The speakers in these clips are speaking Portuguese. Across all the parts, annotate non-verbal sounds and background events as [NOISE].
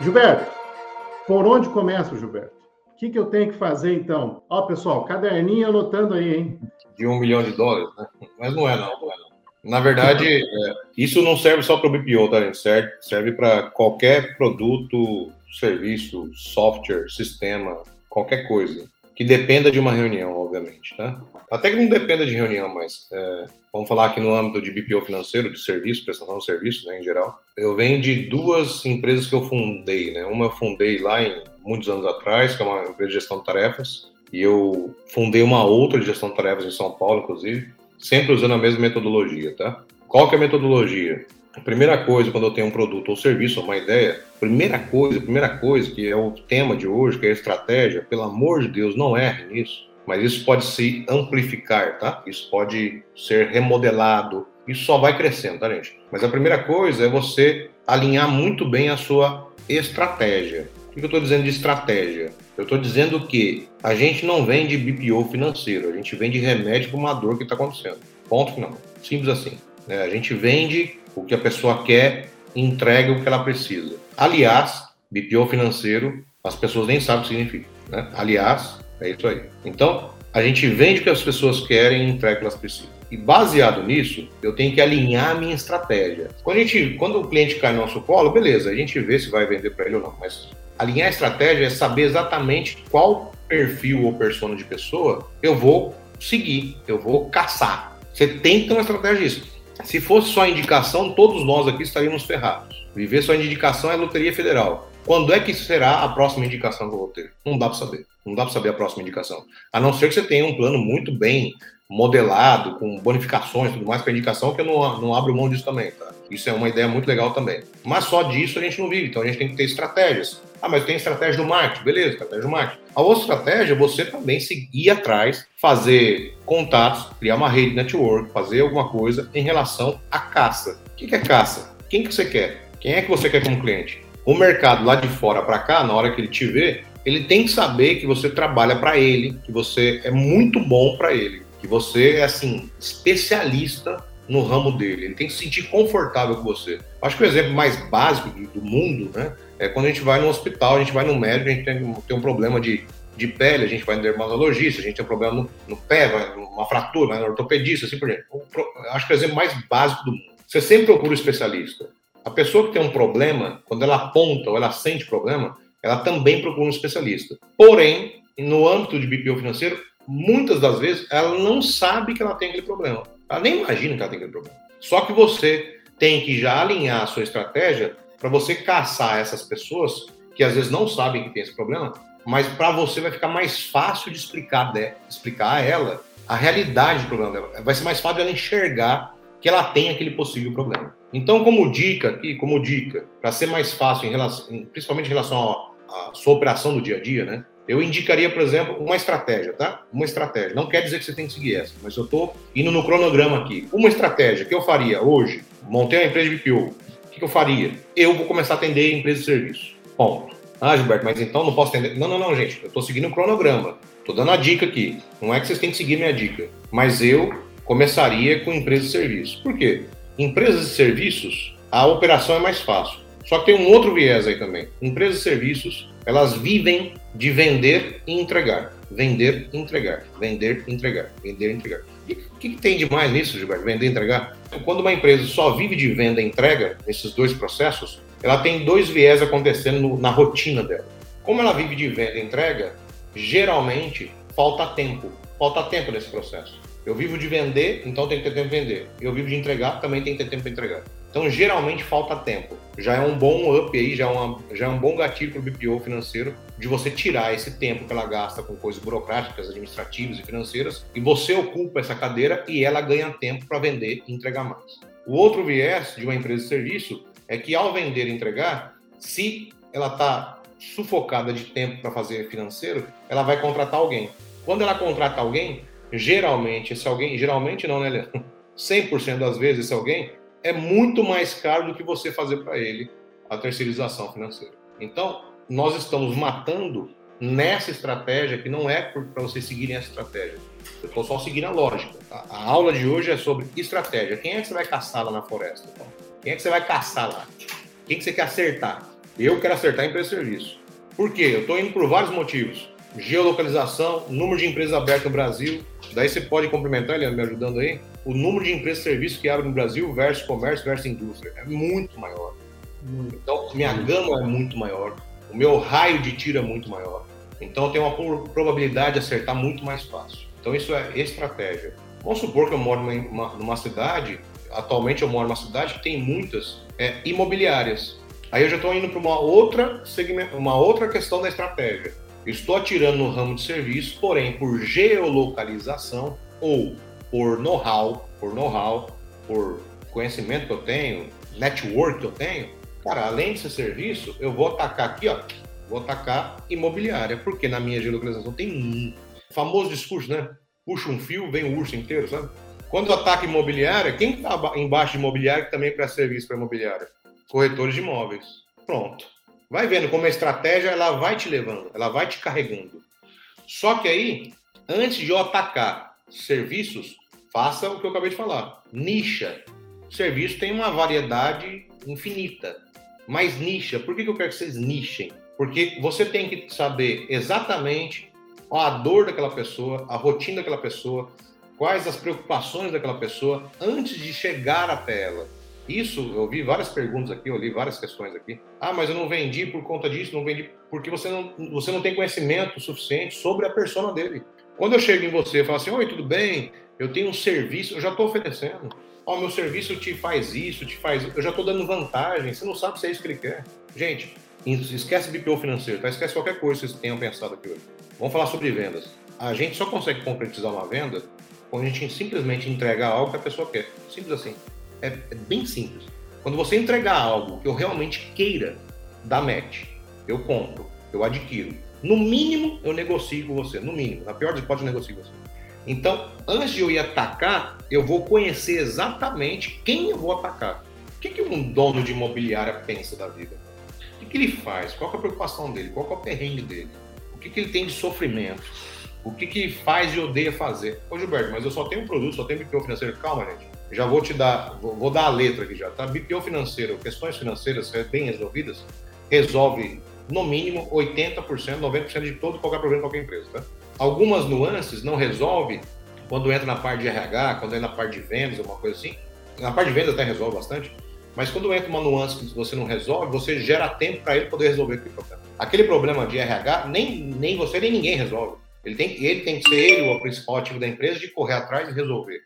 Gilberto, por onde começa, Gilberto? O que, que eu tenho que fazer então? Ó, pessoal, caderninho anotando aí, hein? De um milhão de dólares, né? Mas não é, não, não é, não. Na verdade, é, isso não serve só para o BPO, tá, gente? Serve, serve para qualquer produto, serviço, software, sistema, qualquer coisa que dependa de uma reunião, obviamente, tá? Até que não dependa de reunião, mas é, vamos falar aqui no âmbito de BPO financeiro, de serviço, prestação de serviço, né, em geral. Eu venho de duas empresas que eu fundei, né? Uma eu fundei lá em muitos anos atrás, que é uma empresa de gestão de tarefas, e eu fundei uma outra de gestão de tarefas em São Paulo, inclusive, sempre usando a mesma metodologia, tá? Qual que é a metodologia? A primeira coisa, quando eu tenho um produto ou serviço, uma ideia, primeira coisa, primeira coisa, que é o tema de hoje, que é a estratégia, pelo amor de Deus, não erre nisso. Mas isso pode se amplificar, tá? Isso pode ser remodelado. Isso só vai crescendo, tá, gente? Mas a primeira coisa é você alinhar muito bem a sua estratégia. O que eu estou dizendo de estratégia? Eu estou dizendo que a gente não vende BPO financeiro, a gente vende remédio para uma dor que está acontecendo. Ponto final. Simples assim. É, a gente vende o que a pessoa quer, entrega o que ela precisa. Aliás, BPO financeiro, as pessoas nem sabem o que significa. Né? Aliás, é isso aí. Então, a gente vende o que as pessoas querem e entrega o que elas precisam. E baseado nisso, eu tenho que alinhar a minha estratégia. Quando, a gente, quando o cliente cai no nosso colo, beleza, a gente vê se vai vender para ele ou não. Mas alinhar a estratégia é saber exatamente qual perfil ou persona de pessoa eu vou seguir, eu vou caçar. Você tem que ter uma estratégia disso. Se fosse só indicação, todos nós aqui estaríamos ferrados. Viver só indicação é loteria federal. Quando é que será a próxima indicação que eu vou ter? Não dá para saber. Não dá para saber a próxima indicação. A não ser que você tenha um plano muito bem modelado, com bonificações e tudo mais para indicação, que eu não, não abro mão disso também, tá? Isso é uma ideia muito legal também. Mas só disso a gente não vive, então a gente tem que ter estratégias. Ah, mas tem estratégia do marketing, beleza, estratégia do marketing. A outra estratégia é você também seguir atrás, fazer contatos, criar uma rede network, fazer alguma coisa em relação à caça. O que é caça? Quem que você quer? Quem é que você quer como cliente? O mercado lá de fora para cá, na hora que ele te vê, ele tem que saber que você trabalha para ele, que você é muito bom para ele, que você é assim especialista no ramo dele. Ele tem que se sentir confortável com você. Acho que o exemplo mais básico do mundo, né, é quando a gente vai no hospital, a gente vai no médico, a gente tem, tem um problema de, de pele, a gente vai no dermatologista, a gente tem um problema no, no pé, vai uma fratura, vai no ortopedista, assim por exemplo. Acho que é o exemplo mais básico do mundo. Você sempre procura um especialista. A pessoa que tem um problema, quando ela aponta ou ela sente problema, ela também procura um especialista. Porém, no âmbito de BPO financeiro, muitas das vezes ela não sabe que ela tem aquele problema. Ela nem imagina que ela tem aquele problema. Só que você tem que já alinhar a sua estratégia para você caçar essas pessoas que às vezes não sabem que tem esse problema, mas para você vai ficar mais fácil de explicar, de, explicar a ela a realidade do problema dela. Vai ser mais fácil ela enxergar que ela tem aquele possível problema. Então, como dica aqui, como dica, para ser mais fácil, em relação, principalmente em relação à sua operação do dia a dia, né? Eu indicaria, por exemplo, uma estratégia, tá? Uma estratégia. Não quer dizer que você tem que seguir essa, mas eu estou indo no cronograma aqui. Uma estratégia que eu faria hoje, montei uma empresa de BPO, o que, eu faria? Eu vou começar a atender empresas de serviço. Ponto. Ah, Gilberto, mas então não posso atender. Não, não, não, gente. Eu estou seguindo o cronograma. Estou dando a dica aqui. Não é que vocês têm que seguir minha dica. Mas eu começaria com empresas de serviço. Por quê? Empresas de serviços, a operação é mais fácil. Só que tem um outro viés aí também. Empresas de serviços, elas vivem de vender e entregar. Vender e entregar. Vender e entregar. Vender e entregar. E o que, que, tem de mais nisso, Gilberto? Vender e entregar? Quando uma empresa só vive de venda e entrega, nesses dois processos, ela tem dois viés acontecendo no, na rotina dela. Como ela vive de venda e entrega, geralmente falta tempo. Falta tempo nesse processo. Eu vivo de vender, então tem que ter tempo de vender. Eu vivo de entregar, também tem que ter tempo para entregar. Então, geralmente falta tempo. Já é um bom up aí, já é, uma, já é um bom gatilho para o BPO financeiro de você tirar esse tempo que ela gasta com coisas burocráticas, administrativas e financeiras e você ocupa essa cadeira e ela ganha tempo para vender e entregar mais. O outro viés de uma empresa de serviço é que ao vender e entregar, se ela está sufocada de tempo para fazer financeiro, ela vai contratar alguém. Quando ela contrata alguém, geralmente esse alguém, geralmente não, né, Leandro? [LAUGHS] 100% das vezes esse alguém é muito mais caro do que você fazer para ele a terceirização financeira. Então, nós estamos matando nessa estratégia que não é para vocês seguirem essa estratégia. Eu estou só seguindo a lógica. Tá? A aula de hoje é sobre estratégia. Quem é que você vai caçar lá na floresta? Então? Quem é que você vai caçar lá? Quem que você quer acertar? Eu quero acertar em preço e serviço. Por quê? Eu estou indo por vários motivos. Geolocalização, número de empresas abertas no Brasil. Daí você pode complementar, Leandro, me ajudando aí. O número de empresas e serviços que abrem no Brasil versus comércio versus indústria é muito maior. Então, minha gama é muito maior. O meu raio de tiro é muito maior. Então, eu tenho uma probabilidade de acertar muito mais fácil. Então, isso é estratégia. Vamos supor que eu moro numa, numa cidade, atualmente eu moro numa cidade que tem muitas é, imobiliárias. Aí eu já estou indo para uma outra segmento, uma outra questão da estratégia. Estou atirando no ramo de serviço, porém por geolocalização ou por know-how, por know-how, por conhecimento que eu tenho, network que eu tenho, cara, além de ser serviço, eu vou atacar aqui, ó, vou atacar imobiliária, porque na minha geolocalização tem um famoso discurso, né? Puxa um fio, vem o urso inteiro, sabe? Quando ataca imobiliária, quem está embaixo de imobiliária que também presta serviço para imobiliária? corretores de imóveis. Pronto. Vai vendo como a estratégia ela vai te levando, ela vai te carregando. Só que aí, antes de eu atacar serviços, faça o que eu acabei de falar. Nicha. Serviço tem uma variedade infinita. Mas nicha, por que eu quero que vocês nichem? Porque você tem que saber exatamente a dor daquela pessoa, a rotina daquela pessoa, quais as preocupações daquela pessoa antes de chegar até ela. Isso, eu vi várias perguntas aqui, eu li várias questões aqui. Ah, mas eu não vendi por conta disso, não vendi porque você não, você não tem conhecimento suficiente sobre a persona dele. Quando eu chego em você e falo assim, oi, tudo bem? Eu tenho um serviço, eu já estou oferecendo. Ó, oh, meu serviço te faz isso, te faz. Eu já estou dando vantagem. Você não sabe se é isso que ele quer. Gente, esquece BPO financeiro, tá? Esquece qualquer coisa que vocês tenham pensado aqui hoje. Vamos falar sobre vendas. A gente só consegue concretizar uma venda quando a gente simplesmente entrega algo que a pessoa quer. Simples assim. É, é bem simples. Quando você entregar algo que eu realmente queira dar match, eu compro, eu adquiro. No mínimo, eu negocio com você. No mínimo. Na pior das hipóteses, eu negocio com você. Então, antes de eu ir atacar, eu vou conhecer exatamente quem eu vou atacar. O que, que um dono de imobiliária pensa da vida? O que, que ele faz? Qual é a preocupação dele? Qual é o perrengue dele? O que, que ele tem de sofrimento? O que, que faz e odeia fazer? Ô Gilberto, mas eu só tenho um produto, só tenho BPO financeiro. Calma, gente. Já vou te dar, vou, vou dar a letra aqui já, tá? BPO financeiro, questões financeiras bem resolvidas, resolve no mínimo 80%, 90% de todo qualquer problema de qualquer empresa, tá? Algumas nuances não resolve quando entra na parte de RH, quando entra na parte de vendas, alguma coisa assim. Na parte de vendas até resolve bastante, mas quando entra uma nuance que você não resolve, você gera tempo para ele poder resolver aquele problema. Aquele problema de RH, nem, nem você nem ninguém resolve. Ele tem, ele tem que ser ele o principal ativo da empresa de correr atrás e resolver.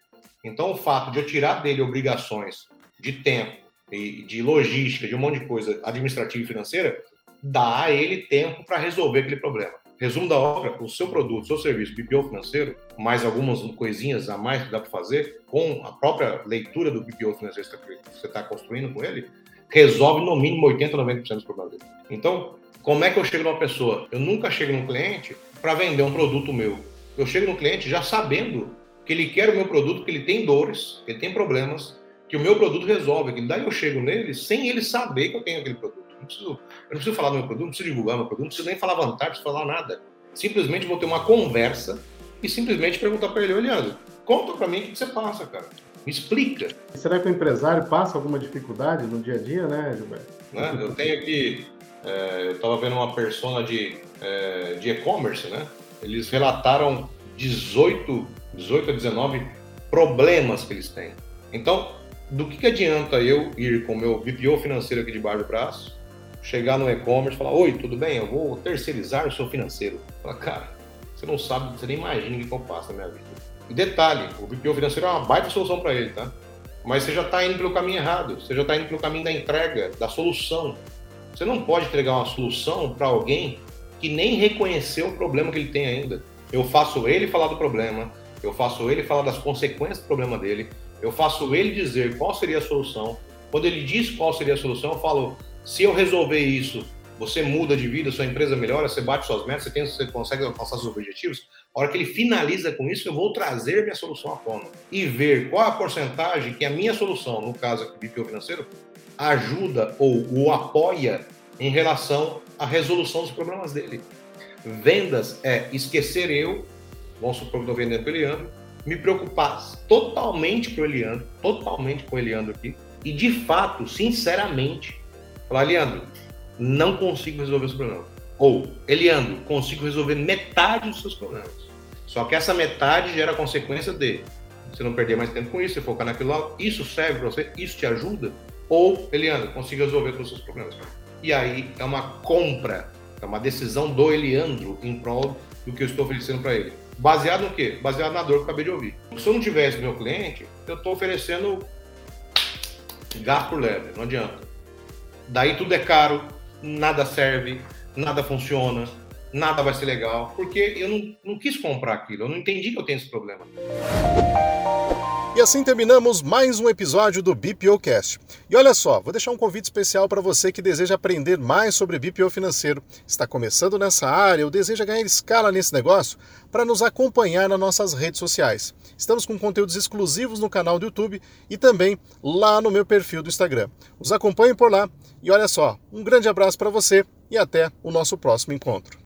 Então, o fato de eu tirar dele obrigações de tempo e de logística, de um monte de coisa administrativa e financeira, dá a ele tempo para resolver aquele problema. Resumo da obra: o seu produto, o seu serviço BPO financeiro, mais algumas coisinhas a mais que dá para fazer, com a própria leitura do BPO financeiro que você está construindo com ele, resolve no mínimo 80, 90% dos problemas dele. Então, como é que eu chego numa pessoa? Eu nunca chego num cliente para vender um produto meu. Eu chego no cliente já sabendo que ele quer o meu produto, que ele tem dores, que ele tem problemas, que o meu produto resolve. Que daí eu chego nele sem ele saber que eu tenho aquele produto. Não preciso, eu não preciso falar do meu produto, não preciso divulgar meu produto, não preciso nem falar vantagem, não preciso falar nada. Simplesmente vou ter uma conversa e simplesmente perguntar para ele, olhando, conta para mim o que você passa, cara. Me explica. Será que o empresário passa alguma dificuldade no dia a dia, né, Gilberto? Né? Eu tenho aqui é, eu estava vendo uma persona de é, de e-commerce, né? Eles relataram 18, 18 a 19 problemas que eles têm. Então, do que, que adianta eu ir com o meu BPO financeiro aqui debaixo do braço, chegar no e-commerce e falar: Oi, tudo bem? Eu vou terceirizar o seu financeiro. Fala, cara, você não sabe, você nem imagina o que eu passo na minha vida. E detalhe: o BPO financeiro é uma baita solução para ele, tá? Mas você já está indo pelo caminho errado, você já está indo pelo caminho da entrega, da solução. Você não pode entregar uma solução para alguém que nem reconheceu o problema que ele tem ainda. Eu faço ele falar do problema, eu faço ele falar das consequências do problema dele, eu faço ele dizer qual seria a solução. Quando ele diz qual seria a solução, eu falo: se eu resolver isso, você muda de vida, sua empresa melhora, você bate suas metas, você, tem, você consegue alcançar seus objetivos. A hora que ele finaliza com isso, eu vou trazer minha solução à tona e ver qual a porcentagem que a minha solução, no caso aqui, BPO financeiro, ajuda ou o apoia em relação à resolução dos problemas dele. Vendas é esquecer eu, vamos supor que estou vendendo para o Eliandro, me preocupar totalmente com o Eliandro, totalmente com o Eliandro aqui, e de fato, sinceramente, falar, Eliandro, não consigo resolver os problemas. Ou, Eliandro, consigo resolver metade dos seus problemas. Só que essa metade gera a consequência de você não perder mais tempo com isso, você focar naquilo lá, isso serve para você, isso te ajuda. Ou, Eliandro, consigo resolver todos os seus problemas. E aí é uma compra, é uma decisão do Eliandro em prol do que eu estou oferecendo para ele. Baseado no quê? Baseado na dor que eu acabei de ouvir. Se eu não tivesse meu cliente, eu estou oferecendo gás por leve, não adianta. Daí tudo é caro, nada serve, nada funciona, nada vai ser legal, porque eu não, não quis comprar aquilo, eu não entendi que eu tenho esse problema. E assim terminamos mais um episódio do BPOcast. E olha só, vou deixar um convite especial para você que deseja aprender mais sobre BPO financeiro, está começando nessa área ou deseja ganhar escala nesse negócio, para nos acompanhar nas nossas redes sociais. Estamos com conteúdos exclusivos no canal do YouTube e também lá no meu perfil do Instagram. Os acompanhem por lá e olha só, um grande abraço para você e até o nosso próximo encontro.